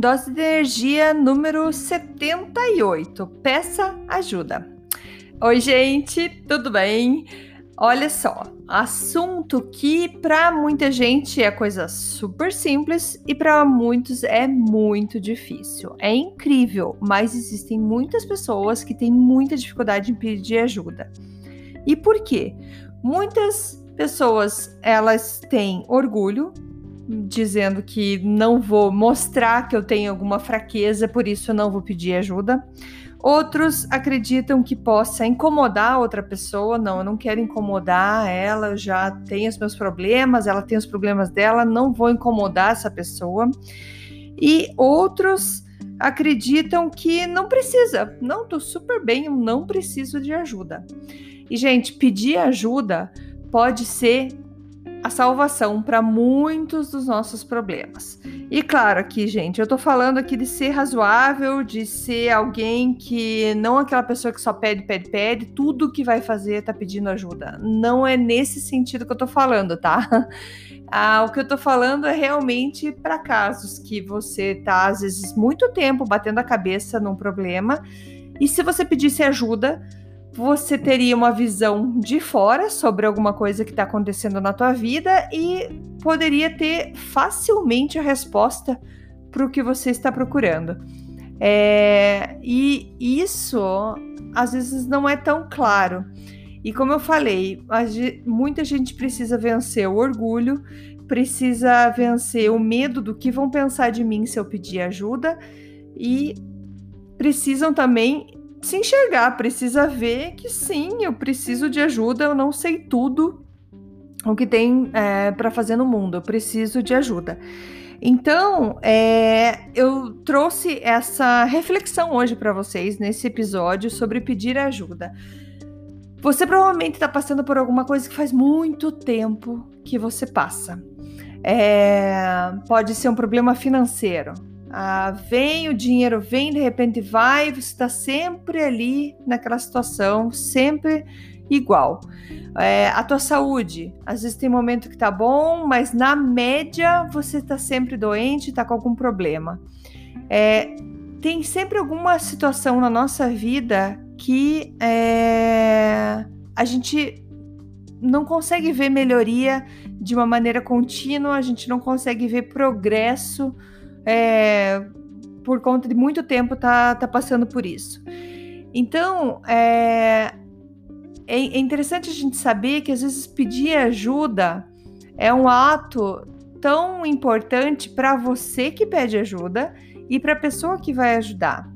Dose de energia número 78. Peça ajuda. Oi, gente, tudo bem? Olha só, assunto que para muita gente é coisa super simples e para muitos é muito difícil. É incrível, mas existem muitas pessoas que têm muita dificuldade em pedir ajuda. E por quê? Muitas pessoas elas têm orgulho dizendo que não vou mostrar que eu tenho alguma fraqueza, por isso eu não vou pedir ajuda. Outros acreditam que possa incomodar outra pessoa. Não, eu não quero incomodar ela, eu já tenho os meus problemas, ela tem os problemas dela, não vou incomodar essa pessoa. E outros acreditam que não precisa. Não, tô super bem, eu não preciso de ajuda. E, gente, pedir ajuda pode ser a salvação para muitos dos nossos problemas. E claro, aqui, gente, eu tô falando aqui de ser razoável, de ser alguém que não aquela pessoa que só pede, pede, pede, tudo que vai fazer tá pedindo ajuda. Não é nesse sentido que eu tô falando, tá? Ah, o que eu tô falando é realmente para casos que você tá às vezes muito tempo batendo a cabeça num problema e se você pedisse ajuda, você teria uma visão de fora sobre alguma coisa que está acontecendo na tua vida e poderia ter facilmente a resposta para o que você está procurando. É, e isso às vezes não é tão claro. E como eu falei, muita gente precisa vencer o orgulho, precisa vencer o medo do que vão pensar de mim se eu pedir ajuda e precisam também se enxergar, precisa ver que sim, eu preciso de ajuda, eu não sei tudo o que tem é, para fazer no mundo, eu preciso de ajuda. Então, é, eu trouxe essa reflexão hoje para vocês nesse episódio sobre pedir ajuda. Você provavelmente está passando por alguma coisa que faz muito tempo que você passa. É, pode ser um problema financeiro, ah, vem o dinheiro, vem, de repente vai, você está sempre ali naquela situação, sempre igual. É, a tua saúde, às vezes tem momento que tá bom, mas na média você está sempre doente, está com algum problema. É, tem sempre alguma situação na nossa vida que é, a gente não consegue ver melhoria de uma maneira contínua, a gente não consegue ver progresso é, por conta de muito tempo tá, tá passando por isso. Então, é, é, é interessante a gente saber que às vezes pedir ajuda é um ato tão importante para você que pede ajuda e para a pessoa que vai ajudar.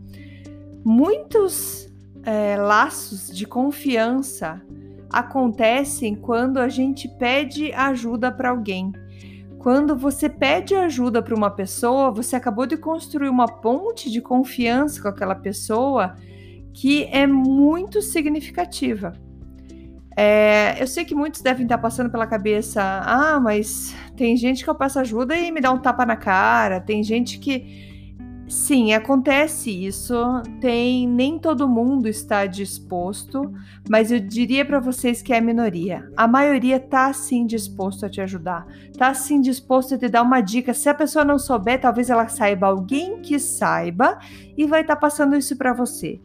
Muitos é, laços de confiança acontecem quando a gente pede ajuda para alguém. Quando você pede ajuda para uma pessoa, você acabou de construir uma ponte de confiança com aquela pessoa que é muito significativa. É, eu sei que muitos devem estar passando pela cabeça: ah, mas tem gente que eu peço ajuda e me dá um tapa na cara, tem gente que Sim, acontece isso. Tem nem todo mundo está disposto, mas eu diria para vocês que é a minoria. A maioria tá sim disposto a te ajudar. Tá sim disposto a te dar uma dica. Se a pessoa não souber, talvez ela saiba alguém que saiba e vai estar tá passando isso para você.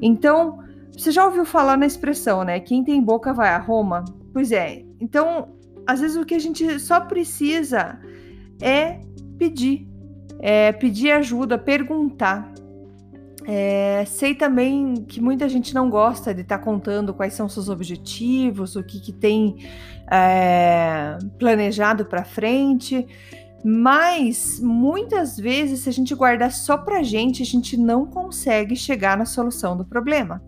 Então, você já ouviu falar na expressão, né? Quem tem boca vai a Roma? Pois é. Então, às vezes o que a gente só precisa é pedir é, pedir ajuda, perguntar. É, sei também que muita gente não gosta de estar tá contando quais são seus objetivos, o que, que tem é, planejado para frente, mas muitas vezes, se a gente guardar só para gente, a gente não consegue chegar na solução do problema.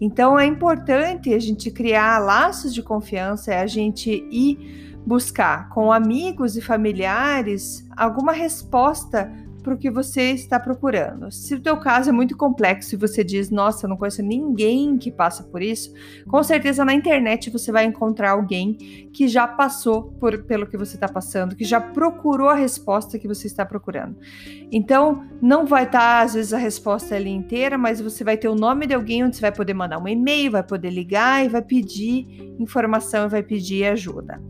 Então é importante a gente criar laços de confiança, é a gente ir buscar com amigos e familiares alguma resposta para o que você está procurando. Se o teu caso é muito complexo e você diz, nossa, não conheço ninguém que passa por isso, com certeza na internet você vai encontrar alguém que já passou por, pelo que você está passando, que já procurou a resposta que você está procurando. Então, não vai estar, tá, às vezes, a resposta ali inteira, mas você vai ter o nome de alguém onde você vai poder mandar um e-mail, vai poder ligar e vai pedir informação e vai pedir ajuda.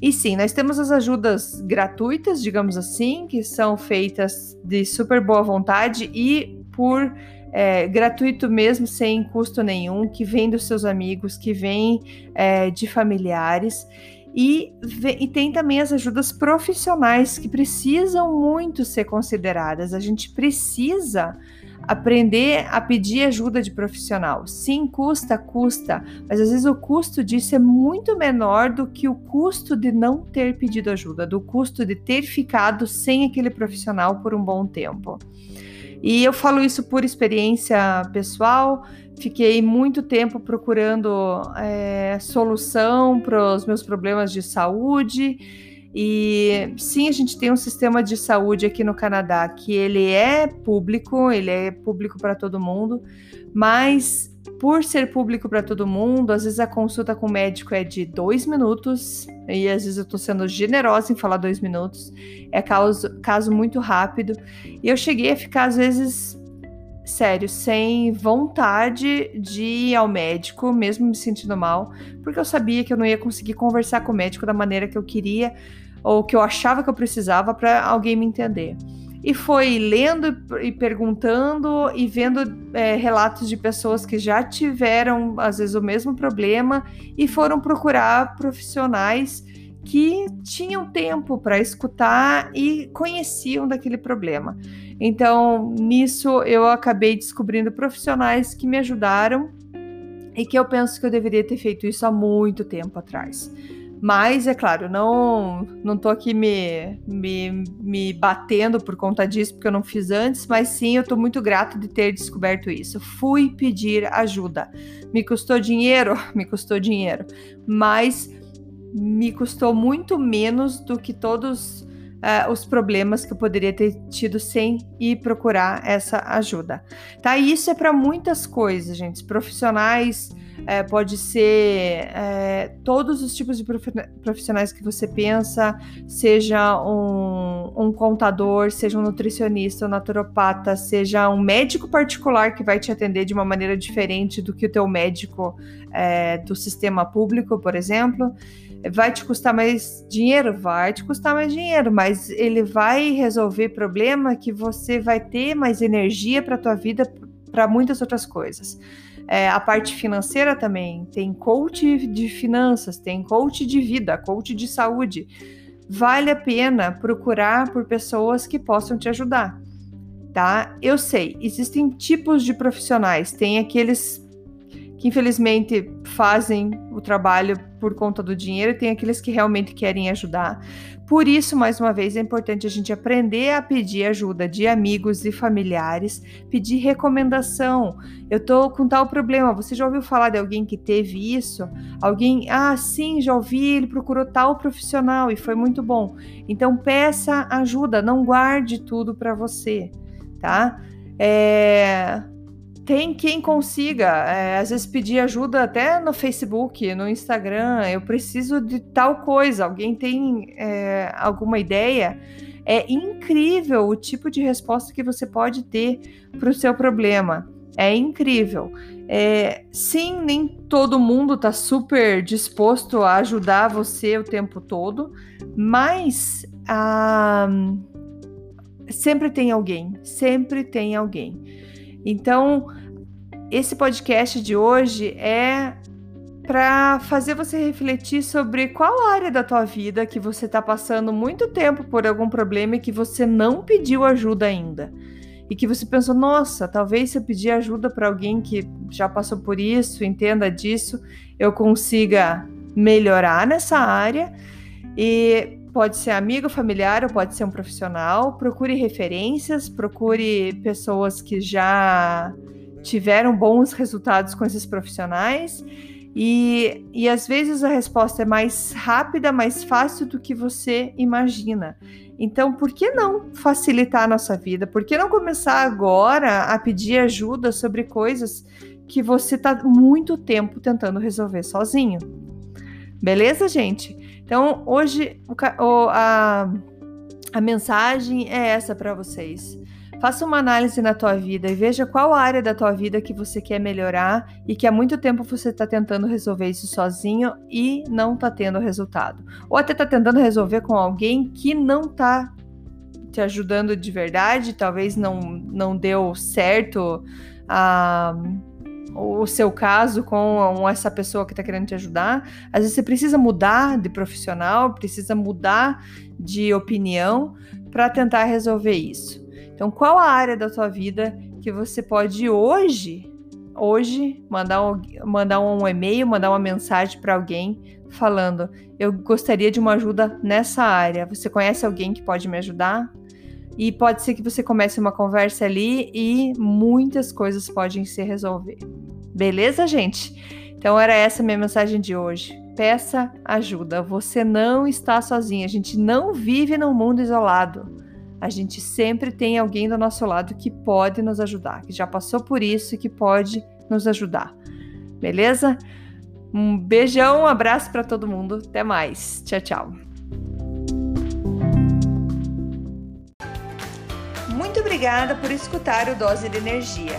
E sim, nós temos as ajudas gratuitas, digamos assim, que são feitas de super boa vontade e por é, gratuito mesmo, sem custo nenhum, que vem dos seus amigos, que vem é, de familiares. E, e, tem também as ajudas profissionais que precisam muito ser consideradas. A gente precisa aprender a pedir ajuda de profissional. Sim, custa, custa, mas às vezes o custo disso é muito menor do que o custo de não ter pedido ajuda, do custo de ter ficado sem aquele profissional por um bom tempo. E eu falo isso por experiência pessoal. Fiquei muito tempo procurando é, solução para os meus problemas de saúde. E sim, a gente tem um sistema de saúde aqui no Canadá que ele é público, ele é público para todo mundo, mas por ser público para todo mundo, às vezes a consulta com o médico é de dois minutos, e às vezes eu estou sendo generosa em falar dois minutos, é caso, caso muito rápido, e eu cheguei a ficar, às vezes, sério, sem vontade de ir ao médico, mesmo me sentindo mal, porque eu sabia que eu não ia conseguir conversar com o médico da maneira que eu queria, ou que eu achava que eu precisava para alguém me entender. E foi lendo e perguntando e vendo é, relatos de pessoas que já tiveram, às vezes, o mesmo problema e foram procurar profissionais que tinham tempo para escutar e conheciam daquele problema. Então, nisso, eu acabei descobrindo profissionais que me ajudaram e que eu penso que eu deveria ter feito isso há muito tempo atrás. Mas, é claro, não não tô aqui me, me, me batendo por conta disso, porque eu não fiz antes, mas sim, eu tô muito grato de ter descoberto isso. Fui pedir ajuda. Me custou dinheiro? Me custou dinheiro. Mas me custou muito menos do que todos uh, os problemas que eu poderia ter tido sem ir procurar essa ajuda. Tá? E isso é para muitas coisas, gente. Profissionais é, pode ser é, todos os tipos de profissionais que você pensa, seja um, um, contador, seja um nutricionista, um naturopata, seja um médico particular que vai te atender de uma maneira diferente do que o teu médico é, do sistema público, por exemplo. Vai te custar mais dinheiro? Vai te custar mais dinheiro, mas ele vai resolver problema que você vai ter mais energia para a tua vida para muitas outras coisas. É, a parte financeira também, tem coach de finanças, tem coach de vida, coach de saúde. Vale a pena procurar por pessoas que possam te ajudar, tá? Eu sei, existem tipos de profissionais, tem aqueles que infelizmente fazem o trabalho por conta do dinheiro, e tem aqueles que realmente querem ajudar. Por isso, mais uma vez, é importante a gente aprender a pedir ajuda de amigos e familiares, pedir recomendação. Eu tô com tal problema, você já ouviu falar de alguém que teve isso? Alguém, ah, sim, já ouvi, ele procurou tal profissional e foi muito bom. Então, peça ajuda, não guarde tudo para você, tá? É, tem quem consiga, é, às vezes pedir ajuda até no Facebook, no Instagram. Eu preciso de tal coisa. Alguém tem é, alguma ideia? É incrível o tipo de resposta que você pode ter para o seu problema. É incrível. É, sim, nem todo mundo está super disposto a ajudar você o tempo todo, mas ah, sempre tem alguém, sempre tem alguém. Então, esse podcast de hoje é para fazer você refletir sobre qual área da tua vida que você está passando muito tempo por algum problema e que você não pediu ajuda ainda. E que você pensou, nossa, talvez se eu pedir ajuda para alguém que já passou por isso, entenda disso, eu consiga melhorar nessa área. E pode ser amigo, familiar ou pode ser um profissional. Procure referências, procure pessoas que já tiveram bons resultados com esses profissionais. E, e às vezes a resposta é mais rápida, mais fácil do que você imagina. Então, por que não facilitar a nossa vida? Por que não começar agora a pedir ajuda sobre coisas que você está muito tempo tentando resolver sozinho? Beleza, gente? Então, hoje o, a, a mensagem é essa para vocês. Faça uma análise na tua vida e veja qual área da tua vida que você quer melhorar e que há muito tempo você está tentando resolver isso sozinho e não está tendo resultado. Ou até está tentando resolver com alguém que não está te ajudando de verdade, talvez não, não deu certo a, o seu caso com essa pessoa que está querendo te ajudar. Às vezes você precisa mudar de profissional, precisa mudar de opinião para tentar resolver isso. Então, qual a área da sua vida que você pode hoje, hoje, mandar um, mandar um e-mail, mandar uma mensagem para alguém falando: eu gostaria de uma ajuda nessa área. Você conhece alguém que pode me ajudar? E pode ser que você comece uma conversa ali e muitas coisas podem se resolver. Beleza, gente? Então era essa minha mensagem de hoje. Peça ajuda. Você não está sozinho. A gente não vive num mundo isolado a gente sempre tem alguém do nosso lado que pode nos ajudar, que já passou por isso e que pode nos ajudar. Beleza? Um beijão, um abraço para todo mundo. Até mais. Tchau, tchau. Muito obrigada por escutar o Dose de Energia.